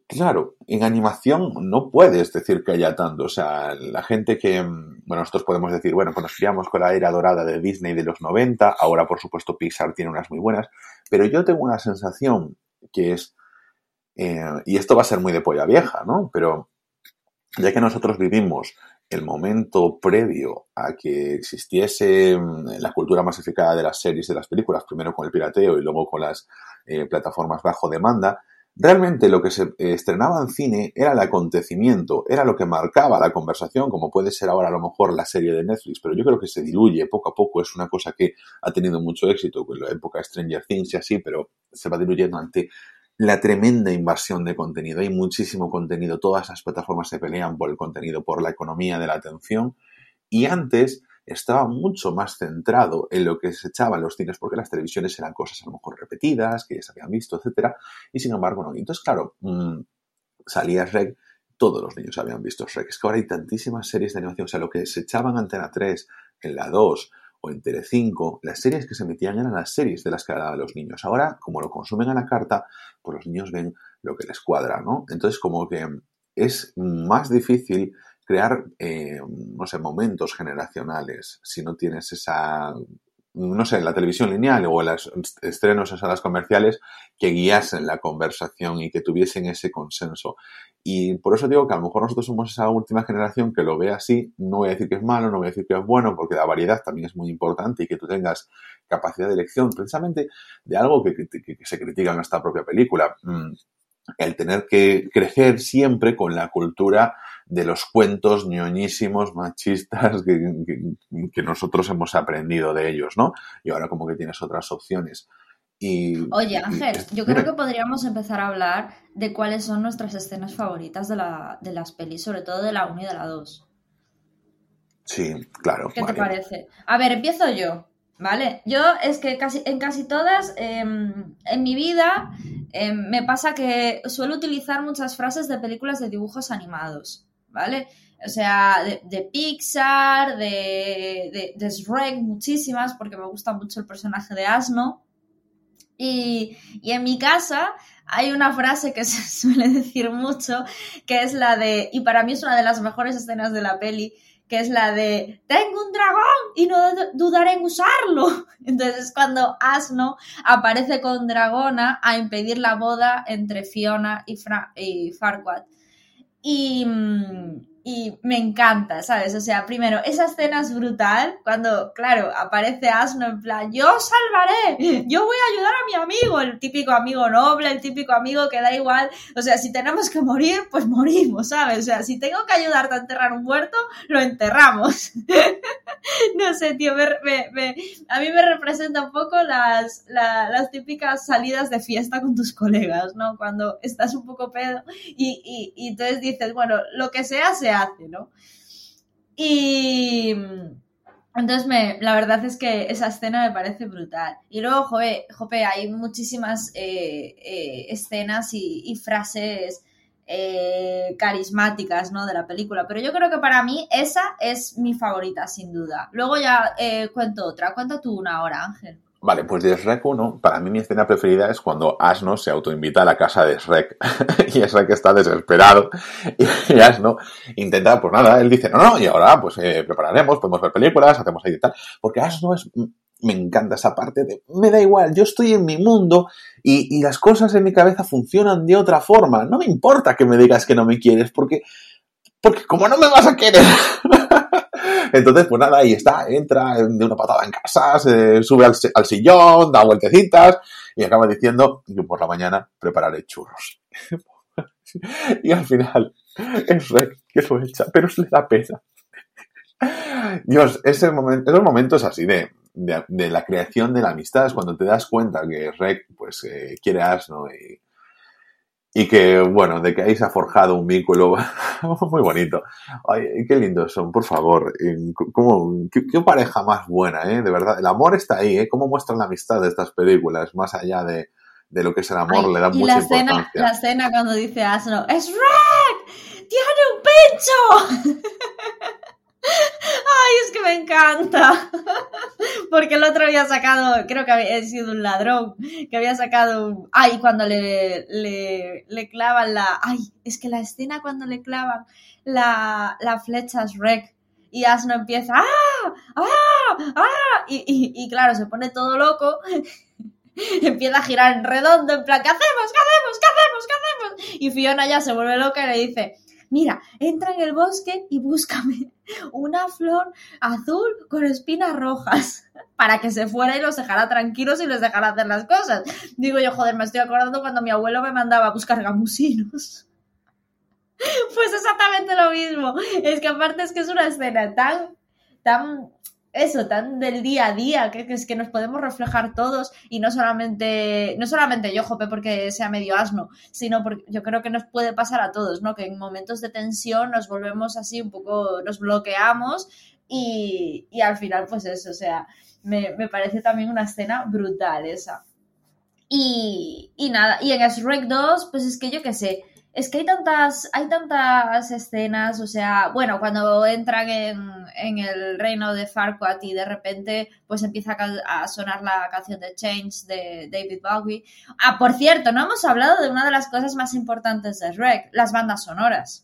Claro, en animación no puedes decir que haya tanto. O sea, la gente que, mm, bueno, nosotros podemos decir, bueno, pues nos criamos con la era dorada de Disney de los 90, ahora por supuesto Pixar tiene unas muy buenas, pero yo tengo una sensación que es, eh, y esto va a ser muy de polla vieja, ¿no? Pero ya que nosotros vivimos el momento previo a que existiese mm, la cultura masificada de las series, de las películas, primero con el pirateo y luego con las eh, plataformas bajo demanda, Realmente lo que se estrenaba en cine era el acontecimiento, era lo que marcaba la conversación, como puede ser ahora a lo mejor la serie de Netflix, pero yo creo que se diluye poco a poco, es una cosa que ha tenido mucho éxito en la época de Stranger Things y así, pero se va diluyendo ante la tremenda invasión de contenido. Hay muchísimo contenido, todas las plataformas se pelean por el contenido, por la economía de la atención y antes estaba mucho más centrado en lo que se echaba en los cines porque las televisiones eran cosas a lo mejor repetidas, que ya se habían visto, etcétera, y sin embargo no. Entonces, claro, mmm, salía Shrek, todos los niños habían visto Shrek. Es que ahora hay tantísimas series de animación, o sea, lo que se echaban en Antena 3, en la 2 o en Tele5, las series que se emitían eran las series de las que hablaban los niños. Ahora, como lo consumen a la carta, pues los niños ven lo que les cuadra, ¿no? Entonces, como que es más difícil crear, eh, no sé, momentos generacionales, si no tienes esa, no sé, la televisión lineal o los estrenos en salas comerciales que guiasen la conversación y que tuviesen ese consenso. Y por eso digo que a lo mejor nosotros somos esa última generación que lo ve así. No voy a decir que es malo, no voy a decir que es bueno, porque la variedad también es muy importante y que tú tengas capacidad de elección, precisamente de algo que, que se critica en esta propia película. Mm, el tener que crecer siempre con la cultura de los cuentos ñoñísimos, machistas que, nosotros hemos aprendido de ellos, ¿no? Y ahora como que tienes otras opciones. Y, Oye, Ángel, yo creo que podríamos empezar a hablar de cuáles son nuestras escenas favoritas de, la, de las pelis, sobre todo de la 1 y de la 2. Sí, claro. ¿Qué te parece? A ver, empiezo yo, ¿vale? Yo es que casi, en casi todas, em, en mi vida, em, me pasa que suelo utilizar muchas frases de películas de dibujos animados. ¿Vale? O sea, de, Pixar, de, de, Shrek, muchísimas, porque me gusta mucho el personaje de Asno. Y, en mi casa hay una frase que se suele decir mucho, que es la de, y para mí es una de las mejores escenas de la peli, que es la de tengo un dragón y no dudaré en usarlo. Entonces cuando Asno aparece con Dragona a impedir la boda entre Fiona y, y Farquaad. Y, mm, y me encanta, ¿sabes? O sea, primero, esa escena es brutal cuando, claro, aparece Asno en plan, yo salvaré, yo voy a ayudar a mi amigo, el típico amigo noble, el típico amigo que da igual, o sea, si tenemos que morir, pues morimos, ¿sabes? O sea, si tengo que ayudarte a enterrar un muerto, lo enterramos. no sé, tío, a mí me representa un poco las, las típicas salidas de fiesta con tus colegas, ¿no? Cuando estás un poco pedo y, y, y entonces dices, bueno, lo que sea, sea hace, ¿no? Y entonces me, la verdad es que esa escena me parece brutal. Y luego, jope, hay muchísimas eh, eh, escenas y, frases eh, carismáticas, ¿no? De la película. Pero yo creo que para mí esa es mi favorita, sin duda. Luego ya cuento otra. Cuenta tú una hora, Ángel. Vale, pues de Shrek 1, para mí mi escena preferida es cuando Asno se autoinvita a la casa de Shrek y Shrek está desesperado y Asno intenta, pues nada, él dice, no, no, y ahora pues eh, prepararemos, podemos ver películas, hacemos ahí y tal, porque Asno es, me encanta esa parte de, me da igual, yo estoy en mi mundo y, y las cosas en mi cabeza funcionan de otra forma, no me importa que me digas que no me quieres, porque, porque como no me vas a querer... Entonces, pues nada, ahí está, entra de una patada en casa, se sube al, sillón, da vueltecitas y acaba diciendo que por la mañana prepararé churros. y al final es Rek que lo echa, pero se le da pena. Dios, ese momento, esos momentos así de, de, la creación de la amistad es cuando te das cuenta que Rek pues eh, quiere asno y, y que, bueno, de que ahí se ha forjado un vínculo muy bonito. Ay, qué lindos son, por favor. ¿Cómo, qué, pareja más buena, ¿eh? De verdad, el amor está ahí, ¿eh? ¿Cómo muestran la amistad de estas películas? Más allá de, de lo que es el amor, le da mucha la importancia. La escena cuando dice Asno, ¡Es Rack! ¡Tiene un pincho! Ay, es que me encanta. Porque el otro había sacado, creo que había sido un ladrón, que había sacado un... Ay, cuando le, le, clavan la... Ay, es que la escena cuando le clavan la, la flecha rec y Asno empieza ¡Ah! ¡Ah! ¡Ah! Y, y, claro, se pone todo loco. empieza a girar en redondo, en plan, ¿qué hacemos? ¿Qué hacemos? ¿Qué hacemos? ¿Qué hacemos? Y Fiona ya se vuelve loca y le dice, mira, entra en el bosque y búscame una flor azul con espinas rojas para que se fuera y los dejara tranquilos y les dejara hacer las cosas. Digo yo, joder, me estoy acordando cuando mi abuelo me mandaba a buscar gamusinos. Pues exactamente lo mismo. Es que aparte es que es una escena tan, tan eso, tan del día a día, que, es que nos podemos reflejar todos y no solamente, no solamente yo, Jope, porque sea medio asno, sino porque yo creo que nos puede pasar a todos, ¿no? Que en momentos de tensión nos volvemos así un poco, nos bloqueamos y, y al final, pues eso, o sea, me, me parece también una escena brutal esa. Y, y nada, y en Shrek 2, pues es que yo qué sé, es que hay tantas, hay tantas escenas, o sea, bueno, cuando entran en, el reino de Farquaad y de repente pues empieza a, sonar la canción de Change de David Bowie. Ah, por cierto, no hemos hablado de una de las cosas más importantes de Shrek, las bandas sonoras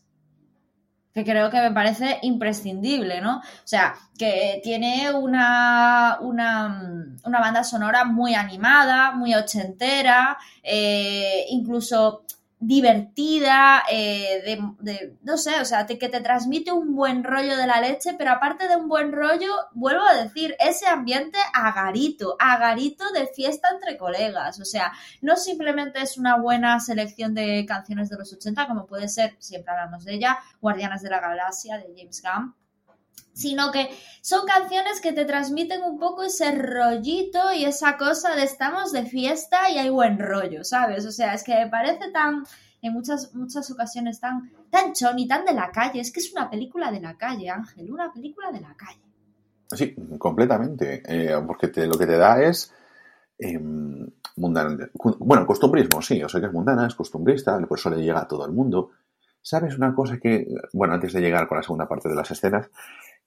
que creo que me parece imprescindible, ¿no? O sea, que tiene una, una, una banda sonora muy animada, muy ochentera, eh, incluso divertida, eh, de, no sé, o sea, que te transmite un buen rollo de la leche, pero aparte de un buen rollo, vuelvo a decir, ese ambiente agarito, agarito de fiesta entre colegas, o sea, no simplemente es una buena selección de canciones de los 80, como puede ser, siempre hablamos de ella, Guardianes de la Galaxia de James Gunn, sino que son canciones que te transmiten un poco ese rollito y esa cosa de estamos de fiesta y hay buen rollo, ¿sabes? O sea, es que me parece tan, en muchas, muchas ocasiones tan, tan y tan de la calle. Es que es una película de la calle, Ángel, una película de la calle. Sí, completamente, eh, porque lo que te da es... Em, bueno, costumbrismo, sí, o sea que es mundana, es costumbrista, por eso le llega a todo el mundo. ¿Sabes una cosa que, bueno, antes de llegar con la segunda parte de las escenas,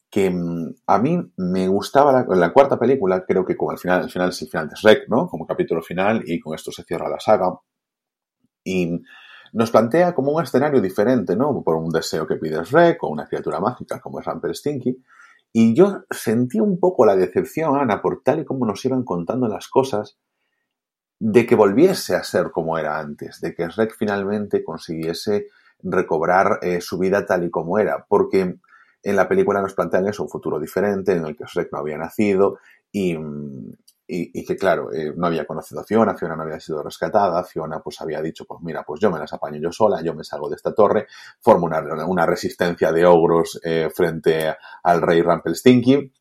que mm, a mí me gustaba la, la, cuarta película, creo que como al final, al final es el final de Shrek, ¿no? Como capítulo final y con esto se cierra la saga. Y nos plantea como un escenario diferente, ¿no? Por un deseo que pide Shrek o una criatura mágica como es Stinky. Y yo sentí un poco la decepción, Ana, por tal y como nos iban contando las cosas, de que volviese a ser como era antes, de que Shrek finalmente consiguiese recobrar eh, su vida tal y como era, porque en la película nos plantean eso, un futuro diferente en el que Shrek no había nacido y, y, que claro, eh, no había conocido a Fiona, Fiona no había sido rescatada, Fiona pues había dicho, pues mira, pues yo me las apaño yo sola, yo me salgo de esta torre, formo una, una resistencia de ogros eh, frente al rey Rumpelstiltskin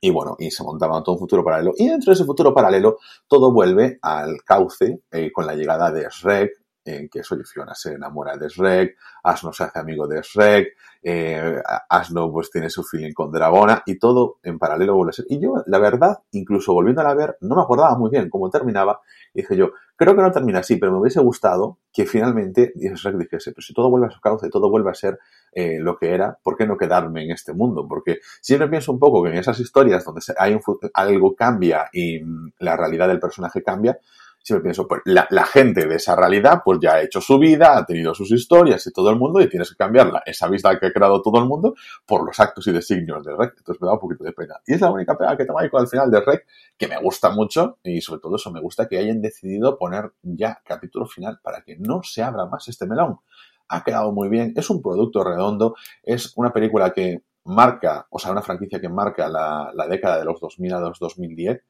y bueno, y se montaba todo un futuro paralelo. Y dentro de ese futuro paralelo, todo vuelve al cauce con la llegada de Shrek, en que soy Fiona se enamora de Shrek, Asno se hace amigo de Shrek, eh, Asno pues tiene su feeling con Dragona y todo en paralelo vuelve a ser. Y yo, la verdad, incluso volviéndola a ver, no me acordaba muy bien cómo terminaba y dije yo, creo que no termina así, pero me hubiese gustado que finalmente Shrek dijese, pero si todo vuelve a su cauce, todo vuelve a ser eh, lo que era, ¿por qué no quedarme en este mundo? Porque siempre pienso un poco que en esas historias donde hay un, algo cambia y mm, la realidad del personaje cambia, siempre pienso, pues la, gente de esa realidad pues ya ha hecho su vida, ha tenido sus historias y todo el mundo y tienes que cambiarla, esa vista que ha creado todo el mundo por los actos y designios de Rec. Entonces me da un poquito de pena. Y es la única pena que ahí con el final de Rec que me gusta mucho y sobre todo eso me gusta que hayan decidido poner ya capítulo final para que no se abra más este melón. Ha quedado muy bien, es un producto redondo, es una película que marca, o sea, una franquicia que marca la, la década de los 2000 a los 2010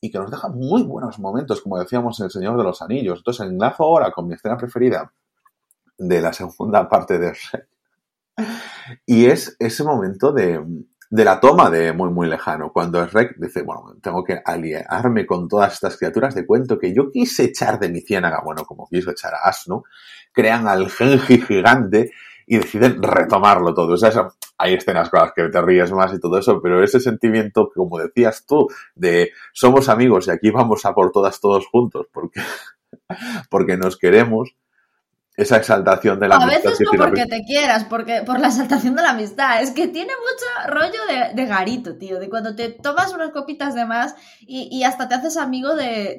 y que nos deja muy buenos momentos, como decíamos en El Señor de los Anillos. Entonces enlazo ahora con mi escena preferida de la segunda parte de Shrek. Y es ese momento de, de la toma de muy, muy lejano, cuando Shrek dice, bueno, tengo que aliarme con todas estas criaturas de cuento que yo quise echar de mi ciénaga, bueno, como quiso echar a Asno, crean al Genji gigante y deciden retomarlo todo. O sea, hay escenas con las que te ríes más y todo eso, pero ese sentimiento, como decías tú, de somos amigos y aquí vamos a por todas todos juntos, porque, porque nos queremos, esa exaltación de la amistad. A veces no porque te quieras, porque por la exaltación de la amistad. Es que tiene mucho rollo de, garito, tío, de cuando te tomas unas copitas de más y, hasta te haces amigo de,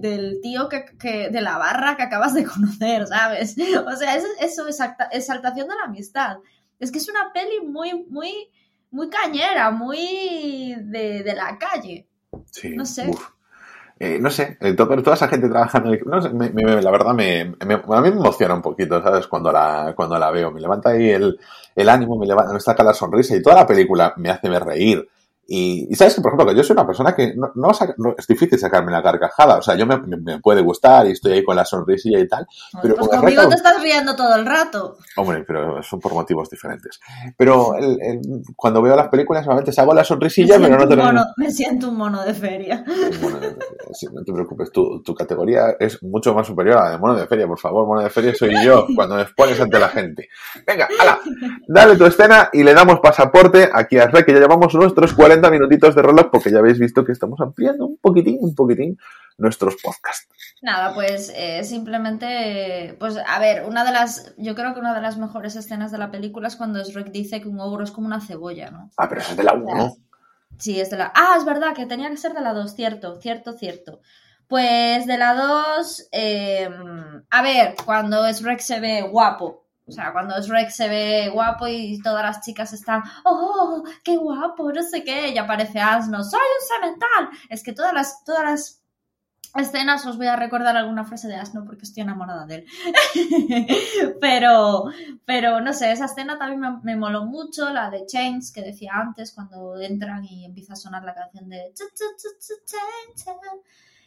del tío que, de la barra que acabas de conocer, ¿sabes? O sea, eso, eso es exaltación de la amistad. Es que es una peli muy, muy, muy cañera, muy de, la calle. Sí. No sé. Eh, no sé, eh, toda esa gente trabajando, no sé, la verdad me, a mí me emociona un poquito, ¿sabes? Cuando la, cuando la veo, me levanta ahí el, el ánimo, me, levanta, me saca la sonrisa y toda la película me hace ver reír. Y, sabes que, por ejemplo, que yo soy una persona que no, no, es difícil sacarme la carcajada. O sea, yo me, me, puede gustar y estoy ahí con la sonrisilla y tal. pero pues conmigo te estás riendo todo el rato. Hombre, pero son por motivos diferentes. Pero el, cuando veo las películas, solamente hago la sonrisilla, pero no te mono, Me siento un mono de feria. no te preocupes, tu, tu, categoría es mucho más superior a la de mono de feria, por favor. Mono de feria soy yo cuando me expones ante la gente. Venga, hala, dale tu escena y le damos pasaporte aquí a Rey, que ya llevamos nuestros 40 minutitos de reloj porque ya habéis visto que estamos ampliando un poquitín, un poquitín nuestros podcasts. Nada, pues eh, simplemente, pues a ver, una de las, yo creo que una de las mejores escenas de la película es cuando Shrek dice que un ogro es como una cebolla, ¿no? Ah, pero es de la 1. Sí, es de la... Ah, es verdad, que tenía que ser de la 2, cierto, cierto, cierto. Pues de la 2, em, a ver, cuando Shrek se ve guapo, o sea, cuando Shrek se ve guapo y todas las chicas están, oh, qué guapo, no sé qué, y aparece Asno, soy un semental. Es que todas las, todas las escenas os voy a recordar alguna frase de Asno porque estoy enamorada de él. pero, pero no sé, esa escena también me, me, moló mucho, la de Chains que decía antes, cuando entran y empieza a sonar la canción de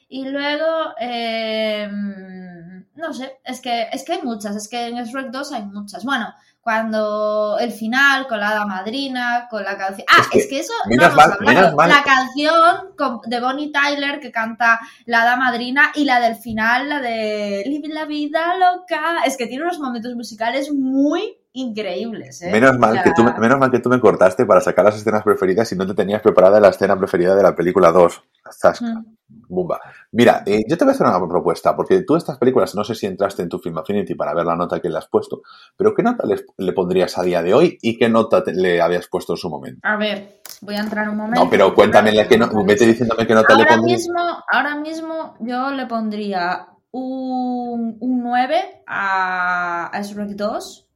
y luego, em, no sé, es que, es que hay muchas, es que en Shrek 2 hay muchas. Bueno, cuando el final, con la hada madrina, con la canción... Ah, es que, eso no hemos La canción de Bonnie Tyler que canta la hada madrina y la del final, la de Live la vida loca. Es que tiene unos momentos musicales muy increíbles. ¿eh? Menos, mal que tú, menos mal que tú me cortaste para sacar las escenas preferidas y no te tenías preparada la escena preferida de la película 2. Bumba. Mira, eh, yo te voy a hacer una propuesta, porque tú estas películas, no sé si entraste en tu Film Affinity para ver la nota que le has puesto, pero ¿qué nota le, pondrías a día de hoy y qué nota le habías puesto en su momento? A ver, voy a entrar un momento. No, pero cuéntame, que no, vete diciéndome qué nota le pondrías. Mismo, ahora mismo yo le pondría un, un 9 a, a Shrek 2.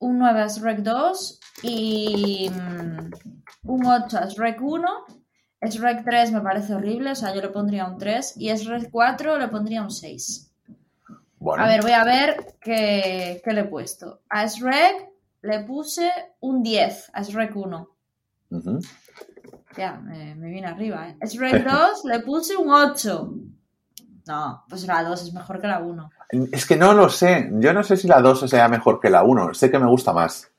Un 9 a Shrek 2 y mm, un 8 a Shrek 1. Shrek 3 me parece horrible, o sea, yo le pondría un 3. Y Shrek 4 le pondría un 6. Bueno, A ver, voy a ver qué, qué le he puesto. A Shrek le puse un 10, a Shrek 1. ujú. Ya, me, me viene arriba, ¿eh? Shrek 2 le puse un 8. No, pues la 2 es mejor que la 1. Es que no lo sé. Yo no sé si la 2 sea mejor que la 1. Sé que me gusta más.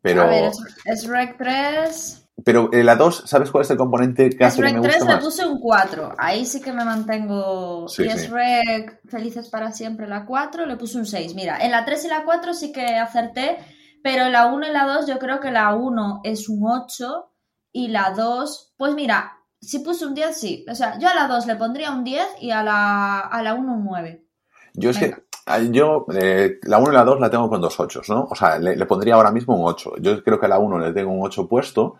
Pero, A ver, es- Shrek 3... pero eh, la 2, ¿sabes cuál es el componente que hace que me 3 guste le más? puse un 4. Ahí sí que me mantengo. Sí, y sí. Shrek Felices para siempre, la 4, le puse un 6. Mira, en la 3 y la 4 sí que acerté, pero en la 1 y la 2 yo creo que la 1 es un 8 y la 2, pues mira, si puse un 10, sí. O sea, yo a la 2 le pondría un 10 y a la, a la 1 un 9. Yo es que Venga. ah, yo eh, la 1 y la 2 la tengo con dos 8, ¿no? O sea, le, le pondría ahora mismo un 8. Yo creo que a la 1 le tengo un 8 puesto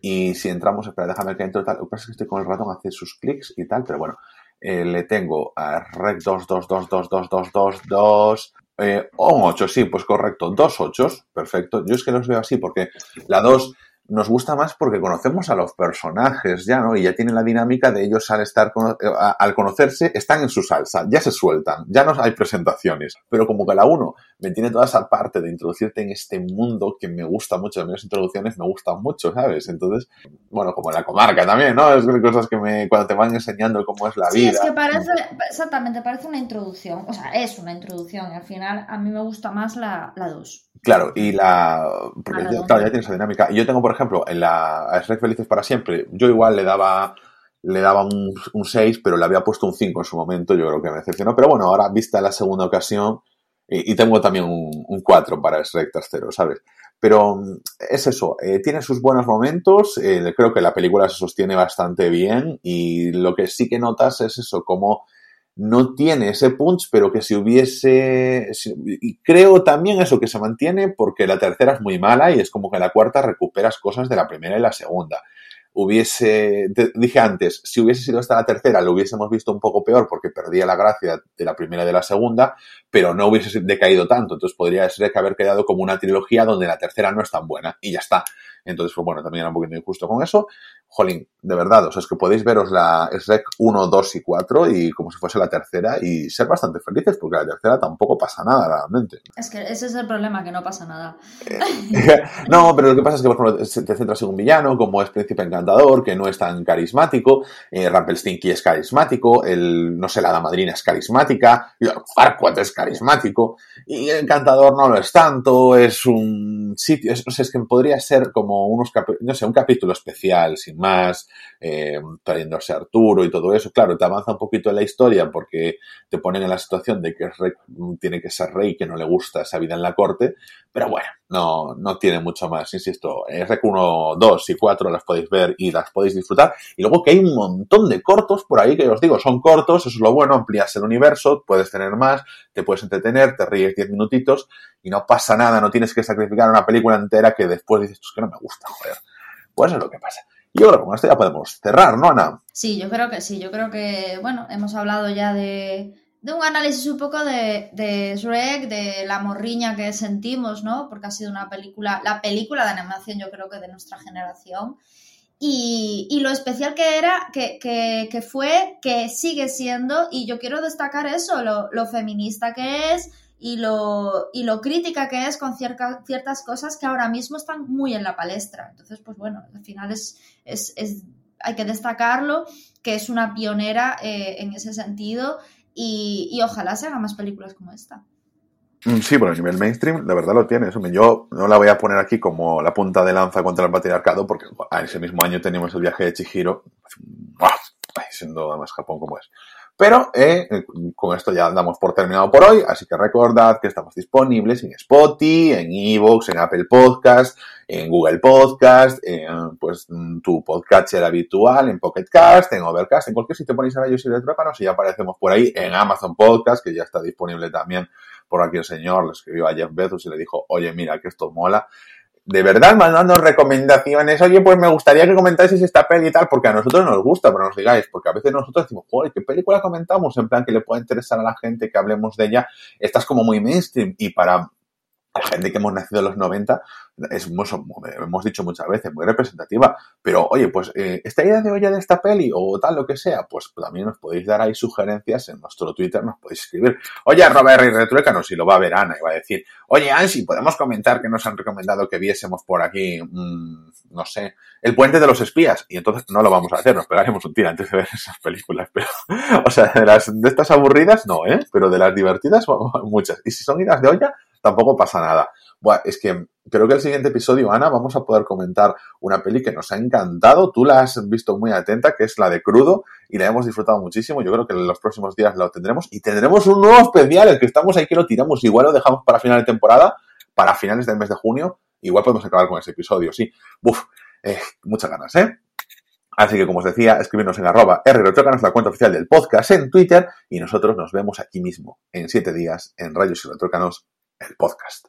y si entramos, espera, déjame que entre tal. Lo que pasa es que estoy con el ratón, hace sus clics y tal, pero bueno. Eh, le tengo a Rec 2, 2, 2, 2, 2, 2, 2, 2, eh, o un 8, sí, pues correcto, dos 8, perfecto. Yo es que los veo así porque la 2 nos gusta más porque conocemos a los personajes ya, ¿no? Y ya tienen la dinámica de ellos al estar, eh, a- al conocerse, están en su salsa, ya se sueltan, ya no hay presentaciones. Pero como que la 1 me tiene toda esa parte de introducirte en este mundo que me gusta mucho, las introducciones me gustan mucho, ¿sabes? Entonces, bueno, como en la comarca también, ¿no? Es cosas que me, cuando te van enseñando cómo es la Sí, vida. es que parece, exactamente, parece una introducción. O sea, es una introducción. Y al final a mí me gusta más la, la 2. Claro, y la. Porque Ah, ya, claro, ya tiene esa dinámica. Y yo tengo, por ejemplo, en la a Shrek Felices para siempre, yo igual le daba le daba un, un 6, pero le había puesto un 5 en su momento, yo creo que me decepcionó. Pero bueno, ahora vista la segunda ocasión, y, y tengo también un, un 4 para Shrek tercero, ¿sabes? Pero es eso, eh, tiene sus buenos momentos, eh, creo que la película se sostiene bastante bien y lo que sí que notas es eso, como no tiene ese punch, pero que si hubiese... y creo también eso que se mantiene porque la tercera es muy mala y es como que la cuarta recuperas cosas de la primera y la segunda. Hubiese, dije antes, si hubiese sido esta la tercera, lo hubiésemos visto un poco peor porque perdía la gracia de la primera y de la segunda, pero no hubiese decaído tanto. Entonces podría ser que haber quedado como una trilogía donde la tercera no es tan buena y ya está. Entonces, pues bueno, también era un poquito injusto con eso. Jolín, de verdad, o sea, es que podéis veros la Shrek 1, 2 y 4 y como si fuese la tercera y ser bastante felices porque la tercera tampoco pasa nada realmente. Es que ese es el problema, que no pasa nada. no, pero lo que pasa es que, por ejemplo, te centras en un villano como es Príncipe Encantador, que no es tan carismático, eh, Rumpelstiltskin es carismático, el, no sé, la Damadrina es carismática, Lord Farquaad es carismático, y el Encantador no lo es tanto, es un sitio, es, o sea, es que podría ser como unos, no sé, un capítulo especial, más, eh, trayéndose Arturo y todo eso. Claro, te avanza un poquito en la historia porque te ponen en la situación de que tiene que ser rey, que no le gusta esa vida en la corte, pero bueno, no, no tiene mucho más, insisto. REC 1, 2 y 4 las podéis ver y las podéis disfrutar. Y luego que hay un montón de cortos por ahí que os digo, son cortos, eso es lo bueno, amplías el universo, puedes tener más, te puedes entretener, te ríes 10 minutitos y no pasa nada, no tienes que sacrificar una película entera que después dices, pues que no me gusta, joder. Pues es lo que pasa. Y que con esto ya podemos cerrar, ¿no, Ana? Sí, yo creo que sí. Yo creo que, bueno, hemos hablado ya de, de un análisis un poco de, de Shrek, de la morriña que sentimos, ¿no? Porque ha sido una película, la película de animación, yo creo que de nuestra generación. Y, y lo especial que era, que, que, que fue, que sigue siendo, y yo quiero destacar eso, lo, lo feminista que es y lo, y lo crítica que es con cierta- ciertas cosas que ahora mismo están muy en la palestra. Entonces, pues bueno, al final es, es, es hay que destacarlo, que es una pionera eh, en ese sentido y, ojalá se hagan más películas como esta. Mm, Sí, bueno, a nivel mainstream, de verdad lo tiene. Yo no la voy a poner aquí como la punta de lanza contra el patriarcado, porque ese mismo año teníamos el viaje de Chihiro, siendo además Japón como es. Pero eh, con esto ya damos por terminado por hoy, así que recordad que estamos disponibles en Spotify, en Evox, en Apple Podcast, en Google Podcast, en pues mm, tu podcatcher habitual, en Pocket Cast, en Overcast, en cualquier sitio ponéis a rayos y retrópanos y ya aparecemos por ahí en Amazon Podcast, que ya está disponible también por aquí el señor, le escribió a Jeff Bezos y le dijo, oye, mira, que esto mola. De verdad mandando recomendaciones, oye, pues me gustaría que comentáis esta peli y tal, porque a nosotros nos gusta, pero nos digáis, porque a veces nosotros decimos, joder, ¿qué película comentamos? En plan, que le pueda interesar a la gente que hablemos de ella. Esta es como muy mainstream y para la gente que hemos nacido en los 90 es, hemos, dicho muchas veces, muy representativa. Pero, oye, pues eh, esta idea de olla de esta peli o tal, lo que sea, pues también nos podéis dar ahí sugerencias en nuestro Twitter, nos podéis escribir. Oye, Robert y Retruécano, si lo va a ver Ana, y va a decir, oye, Ansi, podemos comentar que nos han recomendado que viésemos por aquí, mmm, no sé, el puente de los espías. Y entonces no lo vamos a hacer, nos pegaremos un tiro antes de ver esas películas. Pero, o sea, de, las, de estas aburridas, no, ¿eh? Pero de las divertidas, muchas. Y si son idas de olla, tampoco pasa nada. Bueno, es que creo que el siguiente episodio, Ana, vamos a poder comentar una peli que nos ha encantado. Tú la has visto muy atenta, que es la de Crudo, y la hemos disfrutado muchísimo. Yo creo que en los próximos días la tendremos. Y tendremos un nuevo especial, el que estamos ahí que lo tiramos. Igual lo dejamos para final de temporada, para finales del mes de junio. Igual podemos acabar con ese episodio, sí. Buf, eh, muchas ganas, ¿eh? Así que, como os decía, escribirnos en arroba la cuenta oficial del podcast en Twitter, y nosotros nos vemos aquí mismo en siete días en Rayos y Retrócanos el podcast.